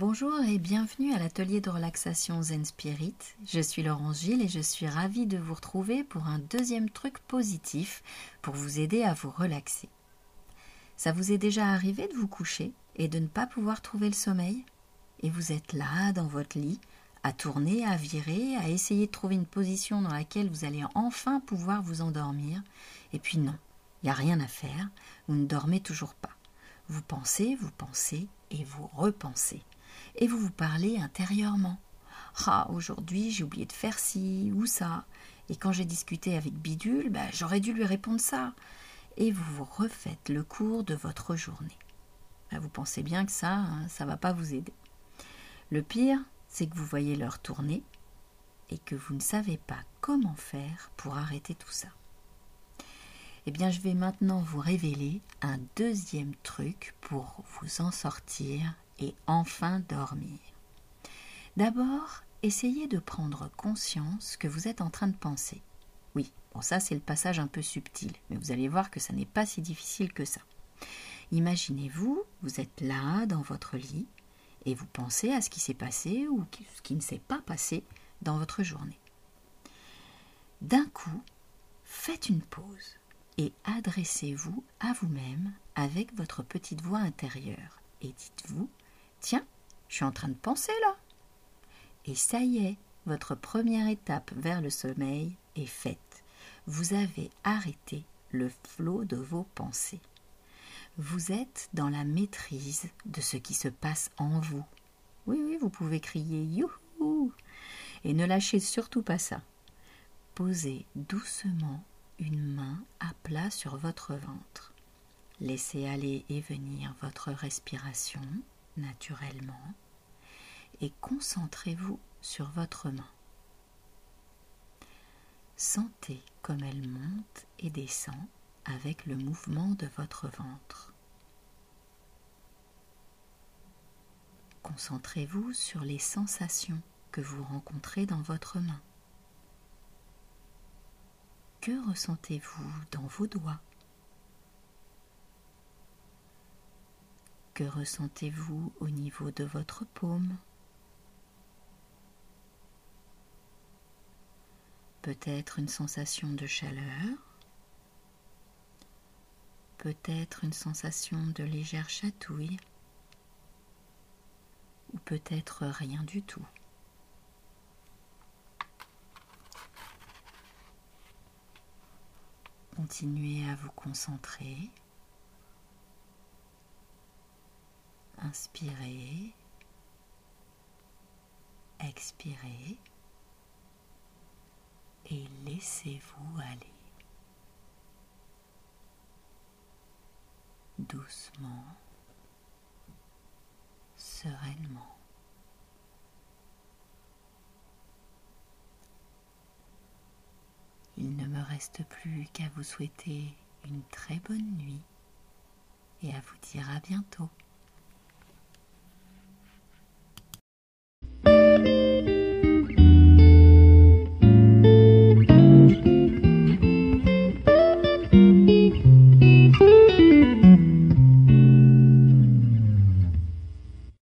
Bonjour et bienvenue à l'atelier de relaxation Zen Spirit. Je suis Laurence Gilles et je suis ravie de vous retrouver pour un deuxième truc positif pour vous aider à vous relaxer. Ça vous est déjà arrivé de vous coucher et de ne pas pouvoir trouver le sommeil? Et vous êtes là, dans votre lit, à tourner, à virer, à essayer de trouver une position dans laquelle vous allez enfin pouvoir vous endormir. Et puis non, il n'y a rien à faire, vous ne dormez toujours pas. Vous pensez, vous pensez et vous repensez et vous vous parlez intérieurement. Ah, aujourd'hui j'ai oublié de faire ci ou ça. Et quand j'ai discuté avec Bidule, ben, j'aurais dû lui répondre ça. Et vous vous refaites le cours de votre journée. Ben, vous pensez bien que ça, hein, ça ne va pas vous aider. Le pire, c'est que vous voyez l'heure tourner et que vous ne savez pas comment faire pour arrêter tout ça. Eh bien, je vais maintenant vous révéler un deuxième truc pour vous en sortir et enfin dormir. D'abord, essayez de prendre conscience que vous êtes en train de penser. Oui, bon ça c'est le passage un peu subtil, mais vous allez voir que ça n'est pas si difficile que ça. Imaginez-vous, vous êtes là dans votre lit et vous pensez à ce qui s'est passé ou ce qui ne s'est pas passé dans votre journée. D'un coup, faites une pause et adressez-vous à vous-même avec votre petite voix intérieure et dites-vous Tiens, je suis en train de penser là. Et ça y est, votre première étape vers le sommeil est faite. Vous avez arrêté le flot de vos pensées. Vous êtes dans la maîtrise de ce qui se passe en vous. Oui, oui, vous pouvez crier youhou et ne lâchez surtout pas ça. Posez doucement une main à plat sur votre ventre. Laissez aller et venir votre respiration naturellement et concentrez-vous sur votre main. Sentez comme elle monte et descend avec le mouvement de votre ventre. Concentrez-vous sur les sensations que vous rencontrez dans votre main. Que ressentez-vous dans vos doigts? Que ressentez-vous au niveau de votre paume? Peut-être une sensation de chaleur, peut-être une sensation de légère chatouille, ou peut-être rien du tout. Continuez à vous concentrer Inspirez, expirez et laissez-vous aller. Doucement, sereinement. Il ne me reste plus qu'à vous souhaiter une très bonne nuit et à vous dire à bientôt.